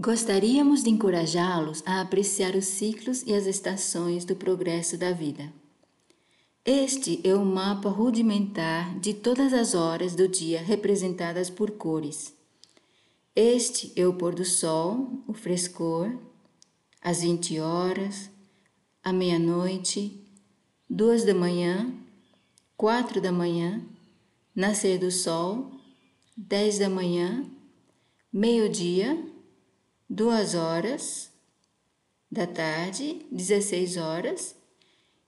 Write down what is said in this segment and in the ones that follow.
Gostaríamos de encorajá-los a apreciar os ciclos e as estações do progresso da vida. Este é o mapa rudimentar de todas as horas do dia representadas por cores. Este é o pôr do sol, o frescor, às 20 horas, à meia-noite, duas da manhã, quatro da manhã, nascer do sol, dez da manhã, meio-dia, duas horas da tarde, 16 horas,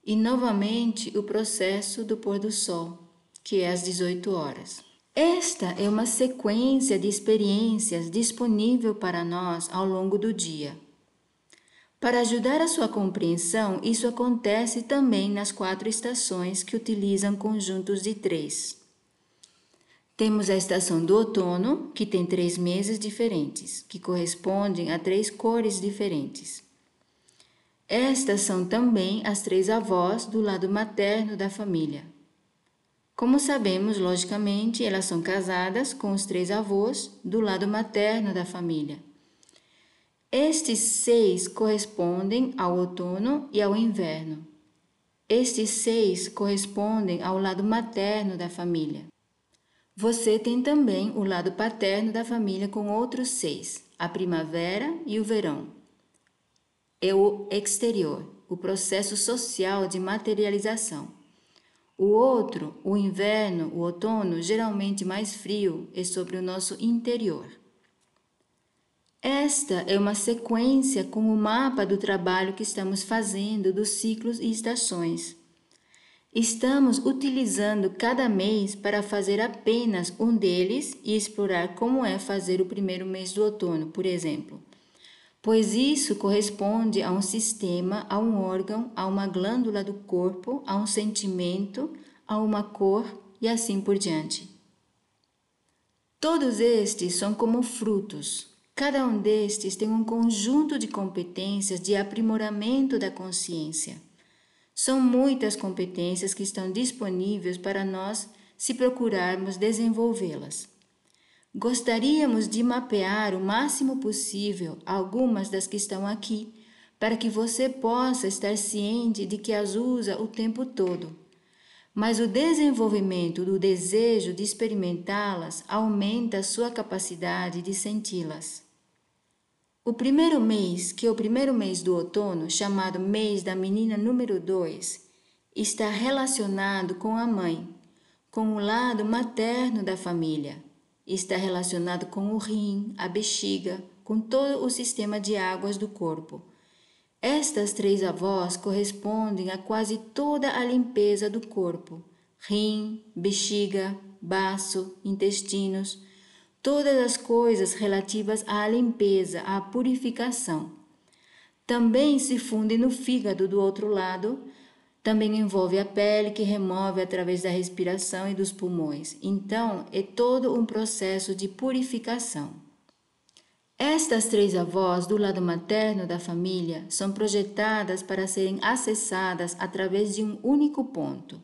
e novamente o processo do pôr do sol, que é às 18 horas. Esta é uma sequência de experiências disponível para nós ao longo do dia. Para ajudar a sua compreensão, isso acontece também nas quatro estações que utilizam conjuntos de três. Temos a estação do outono, que tem três meses diferentes, que correspondem a três cores diferentes. Estas são também as três avós do lado materno da família. Como sabemos, logicamente, elas são casadas com os três avós do lado materno da família. Estes seis correspondem ao outono e ao inverno. Estes seis correspondem ao lado materno da família. Você tem também o lado paterno da família com outros seis, a primavera e o verão. É o exterior, o processo social de materialização. O outro, o inverno, o outono, geralmente mais frio, é sobre o nosso interior. Esta é uma sequência com o mapa do trabalho que estamos fazendo dos ciclos e estações. Estamos utilizando cada mês para fazer apenas um deles e explorar como é fazer o primeiro mês do outono, por exemplo. Pois isso corresponde a um sistema, a um órgão, a uma glândula do corpo, a um sentimento, a uma cor e assim por diante. Todos estes são como frutos, Cada um destes tem um conjunto de competências de aprimoramento da consciência. São muitas competências que estão disponíveis para nós se procurarmos desenvolvê-las. Gostaríamos de mapear o máximo possível algumas das que estão aqui, para que você possa estar ciente de que as usa o tempo todo. Mas o desenvolvimento do desejo de experimentá-las aumenta a sua capacidade de senti-las. O primeiro mês, que é o primeiro mês do outono, chamado mês da menina número 2, está relacionado com a mãe, com o lado materno da família. Está relacionado com o rim, a bexiga, com todo o sistema de águas do corpo. Estas três avós correspondem a quase toda a limpeza do corpo: rim, bexiga, baço, intestinos todas as coisas relativas à limpeza, à purificação. Também se funde no fígado do outro lado, também envolve a pele que remove através da respiração e dos pulmões. Então, é todo um processo de purificação. Estas três avós do lado materno da família são projetadas para serem acessadas através de um único ponto.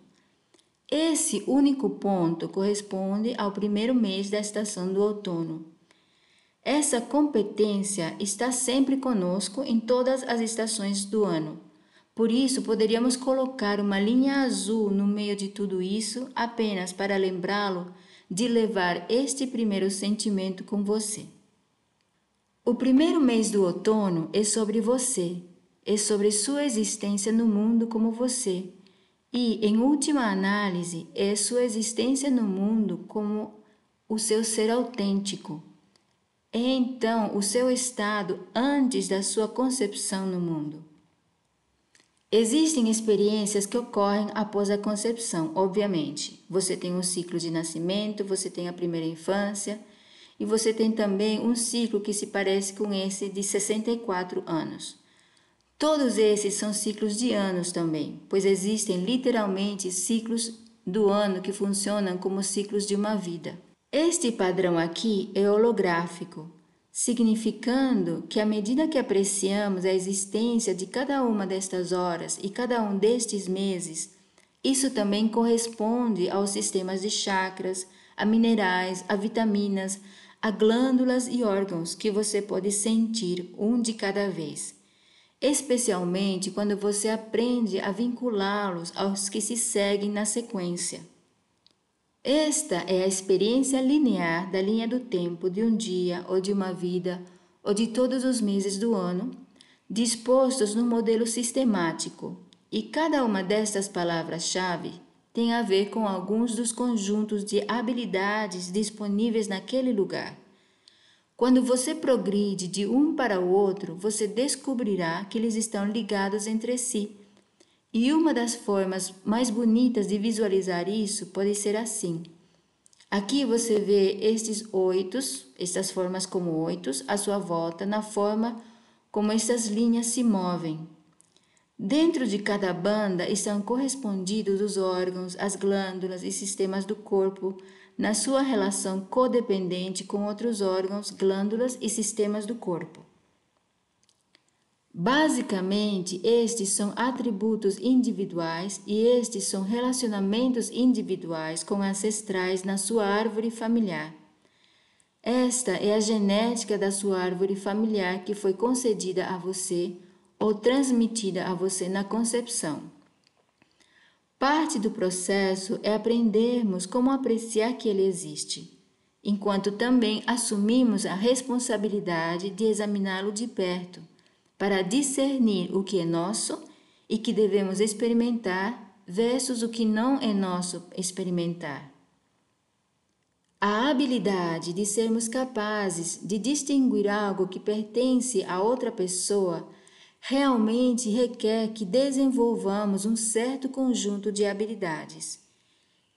Esse único ponto corresponde ao primeiro mês da estação do outono. Essa competência está sempre conosco em todas as estações do ano. Por isso, poderíamos colocar uma linha azul no meio de tudo isso apenas para lembrá-lo de levar este primeiro sentimento com você. O primeiro mês do outono é sobre você, é sobre sua existência no mundo como você e, em última análise, é sua existência no mundo como o seu ser autêntico. É então o seu estado antes da sua concepção no mundo. Existem experiências que ocorrem após a concepção, obviamente. Você tem um ciclo de nascimento, você tem a primeira infância e você tem também um ciclo que se parece com esse de 64 anos. Todos esses são ciclos de anos também, pois existem literalmente ciclos do ano que funcionam como ciclos de uma vida. Este padrão aqui é holográfico, significando que à medida que apreciamos a existência de cada uma destas horas e cada um destes meses, isso também corresponde aos sistemas de chakras, a minerais, a vitaminas, há glândulas e órgãos que você pode sentir um de cada vez, especialmente quando você aprende a vinculá-los aos que se seguem na sequência. Esta é a experiência linear da linha do tempo de um dia ou de uma vida ou de todos os meses do ano, dispostos no modelo sistemático, e cada uma destas palavras-chave tem a ver com alguns dos conjuntos de habilidades disponíveis naquele lugar. Quando você progride de um para o outro, você descobrirá que eles estão ligados entre si. E uma das formas mais bonitas de visualizar isso pode ser assim. Aqui você vê estes oitos, estas formas como oitos, à sua volta, na forma como estas linhas se movem. Dentro de cada banda estão correspondidos os órgãos, as glândulas e sistemas do corpo na sua relação codependente com outros órgãos, glândulas e sistemas do corpo. Basicamente, estes são atributos individuais e estes são relacionamentos individuais com ancestrais na sua árvore familiar. Esta é a genética da sua árvore familiar que foi concedida a você ou transmitida a você na concepção. Parte do processo é aprendermos como apreciar que ele existe, enquanto também assumimos a responsabilidade de examiná-lo de perto, para discernir o que é nosso e que devemos experimentar versus o que não é nosso experimentar. A habilidade de sermos capazes de distinguir algo que pertence a outra pessoa realmente requer que desenvolvamos um certo conjunto de habilidades.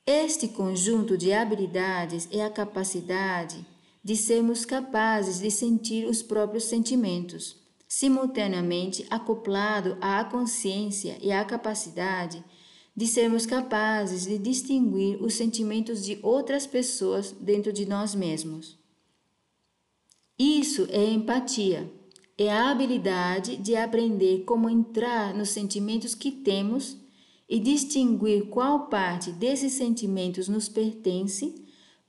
Este conjunto de habilidades é a capacidade de sermos capazes de sentir os próprios sentimentos, simultaneamente acoplado à consciência e à capacidade de sermos capazes de distinguir os sentimentos de outras pessoas dentro de nós mesmos. Isso é empatia é a habilidade de aprender como entrar nos sentimentos que temos e distinguir qual parte desses sentimentos nos pertence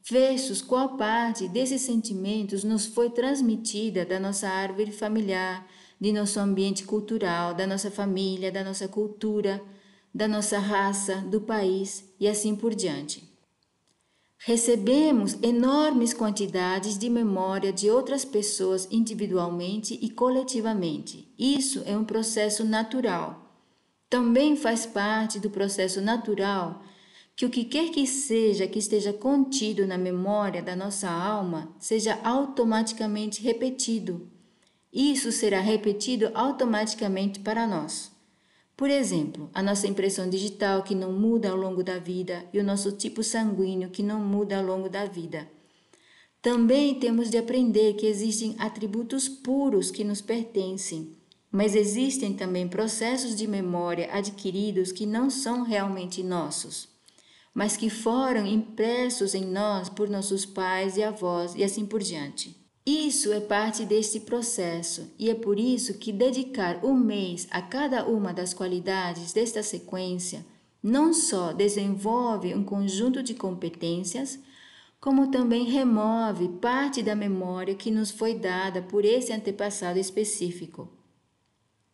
versus qual parte desses sentimentos nos foi transmitida da nossa árvore familiar, de nosso ambiente cultural, da nossa família, da nossa cultura, da nossa raça, do país e assim por diante. Recebemos enormes quantidades de memória de outras pessoas individualmente e coletivamente. Isso é um processo natural. Também faz parte do processo natural que o que quer que seja que esteja contido na memória da nossa alma seja automaticamente repetido. Isso será repetido automaticamente para nós. Por exemplo, a nossa impressão digital que não muda ao longo da vida e o nosso tipo sanguíneo que não muda ao longo da vida. Também temos de aprender que existem atributos puros que nos pertencem, mas existem também processos de memória adquiridos que não são realmente nossos, mas que foram impressos em nós por nossos pais e avós e assim por diante. Isso é parte deste processo e é por isso que dedicar um mês a cada uma das qualidades desta sequência não só desenvolve um conjunto de competências, como também remove parte da memória que nos foi dada por esse antepassado específico.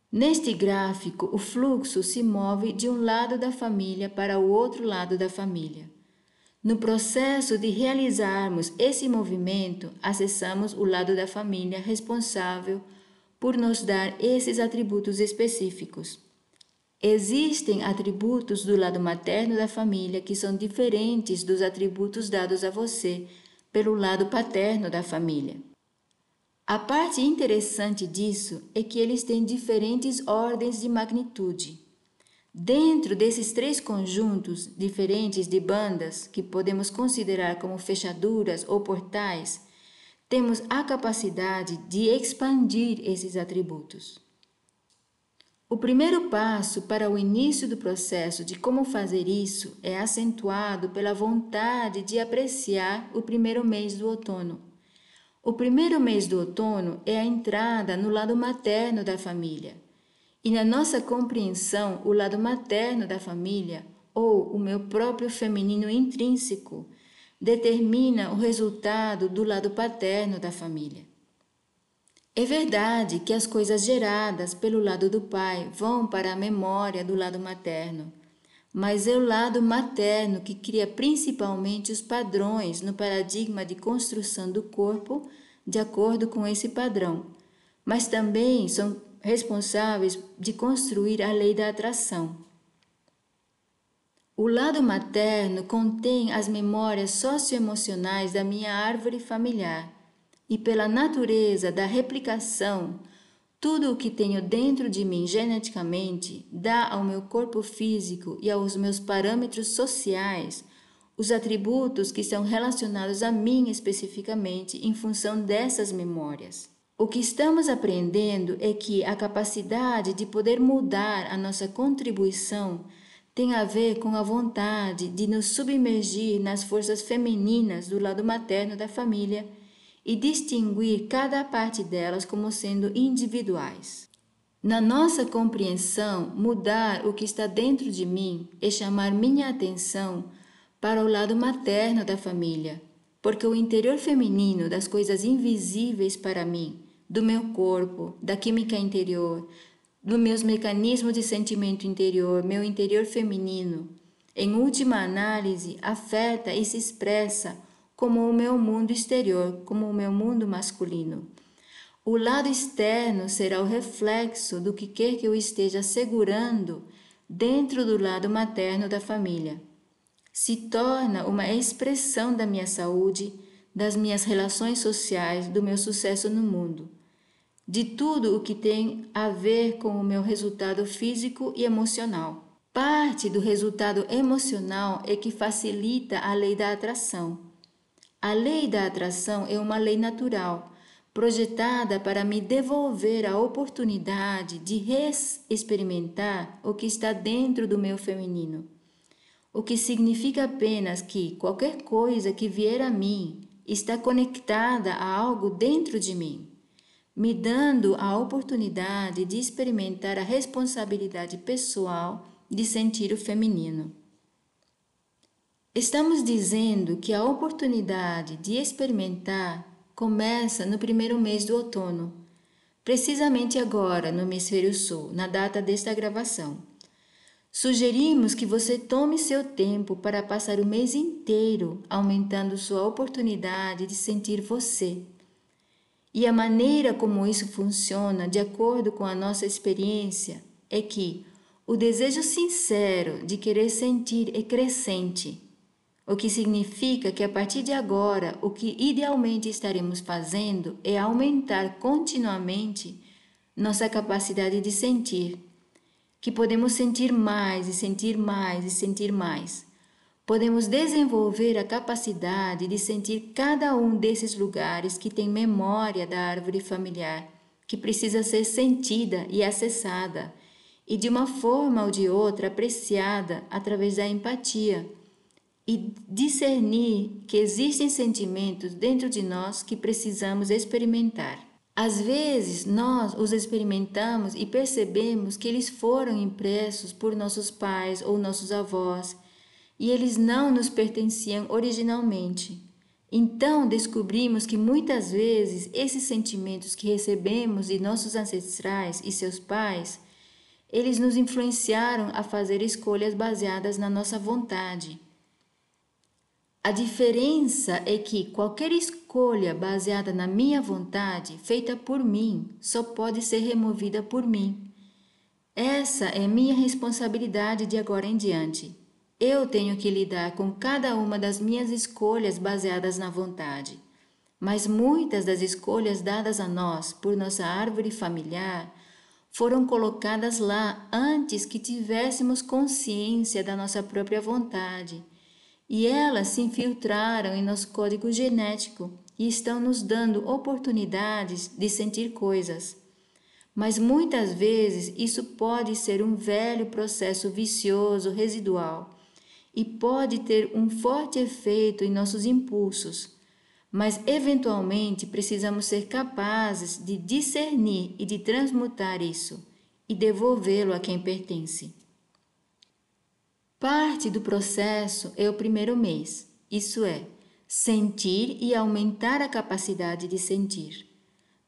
Neste gráfico, o fluxo se move de um lado da família para o outro lado da família. No processo de realizarmos esse movimento, acessamos o lado da família responsável por nos dar esses atributos específicos. Existem atributos do lado materno da família que são diferentes dos atributos dados a você pelo lado paterno da família. A parte interessante disso é que eles têm diferentes ordens de magnitude. Dentro desses três conjuntos diferentes de bandas, que podemos considerar como fechaduras ou portais, temos a capacidade de expandir esses atributos. O primeiro passo para o início do processo de como fazer isso é acentuado pela vontade de apreciar o primeiro mês do outono. O primeiro mês do outono é a entrada no lado materno da família e na nossa compreensão, o lado materno da família, ou o meu próprio feminino intrínseco, determina o resultado do lado paterno da família. É verdade que as coisas geradas pelo lado do pai vão para a memória do lado materno, mas é o lado materno que cria principalmente os padrões no paradigma de construção do corpo de acordo com esse padrão, mas também são responsáveis de construir a lei da atração. O lado materno contém as memórias socioemocionais da minha árvore familiar e pela natureza da replicação, tudo o que tenho dentro de mim geneticamente dá ao meu corpo físico e aos meus parâmetros sociais os atributos que são relacionados a mim especificamente em função dessas memórias. O que estamos aprendendo é que a capacidade de poder mudar a nossa contribuição tem a ver com a vontade de nos submergir nas forças femininas do lado materno da família e distinguir cada parte delas como sendo individuais. Na nossa compreensão, mudar o que está dentro de mim é chamar minha atenção para o lado materno da família, porque o interior feminino das coisas invisíveis para mim, do meu corpo, da química interior, dos meus mecanismos de sentimento interior, meu interior feminino, em última análise, afeta e se expressa como o meu mundo exterior, como o meu mundo masculino. O lado externo será o reflexo do que quer que eu esteja segurando dentro do lado materno da família. Se torna uma expressão da minha saúde, das minhas relações sociais, do meu sucesso no mundo, de tudo o que tem a ver com o meu resultado físico e emocional. Parte do resultado emocional é que facilita a lei da atração a lei da atração é uma lei natural, projetada para me devolver a oportunidade de experimentar o que está dentro do meu feminino. O que significa apenas que qualquer coisa que vier a mim está conectada a algo dentro de mim, me dando a oportunidade de experimentar a responsabilidade pessoal de sentir o feminino. Estamos dizendo que a oportunidade de experimentar começa no primeiro mês do outono, precisamente agora no hemisfério sul, na data desta gravação. Sugerimos que você tome seu tempo para passar o mês inteiro aumentando sua oportunidade de sentir você. E a maneira como isso funciona, de acordo com a nossa experiência, é que o desejo sincero de querer sentir é crescente o que significa que a partir de agora o que idealmente estaremos fazendo é aumentar continuamente nossa capacidade de sentir, que podemos sentir mais e sentir mais e sentir mais. Podemos desenvolver a capacidade de sentir cada um desses lugares que tem memória da árvore familiar, que precisa ser sentida e acessada, e de uma forma ou de outra apreciada através da empatia e discernir que existem sentimentos dentro de nós que precisamos experimentar. Às vezes, nós os experimentamos e percebemos que eles foram impressos por nossos pais ou nossos avós e eles não nos pertenciam originalmente. Então, descobrimos que muitas vezes esses sentimentos que recebemos de nossos ancestrais e seus pais, eles nos influenciaram a fazer escolhas baseadas na nossa vontade. A diferença é que qualquer escolha baseada na minha vontade, feita por mim, só pode ser removida por mim. Essa é minha responsabilidade de agora em diante. Eu tenho que lidar com cada uma das minhas escolhas baseadas na vontade. Mas muitas das escolhas dadas a nós por nossa árvore familiar foram colocadas lá antes que tivéssemos consciência da nossa própria vontade e elas se infiltraram em nosso código genético e estão nos dando oportunidades de sentir coisas. Mas muitas vezes isso pode ser um velho processo vicioso residual e pode ter um forte efeito em nossos impulsos. Mas eventualmente precisamos ser capazes de discernir e de transmutar isso e devolvê-lo a quem pertence. Parte do processo é o primeiro mês, isso é, sentir e aumentar a capacidade de sentir.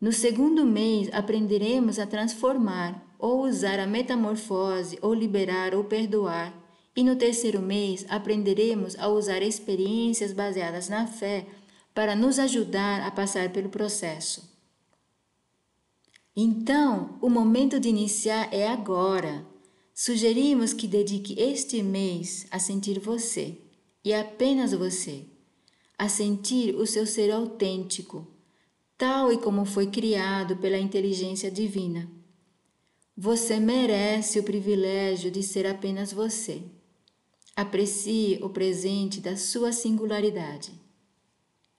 No segundo mês, aprenderemos a transformar ou usar a metamorfose, ou liberar ou perdoar. E no terceiro mês, aprenderemos a usar experiências baseadas na fé para nos ajudar a passar pelo processo. Então, o momento de iniciar é agora. Sugerimos que dedique este mês a sentir você, e apenas você, a sentir o seu ser autêntico, tal e como foi criado pela inteligência divina. Você merece o privilégio de ser apenas você. Aprecie o presente da sua singularidade.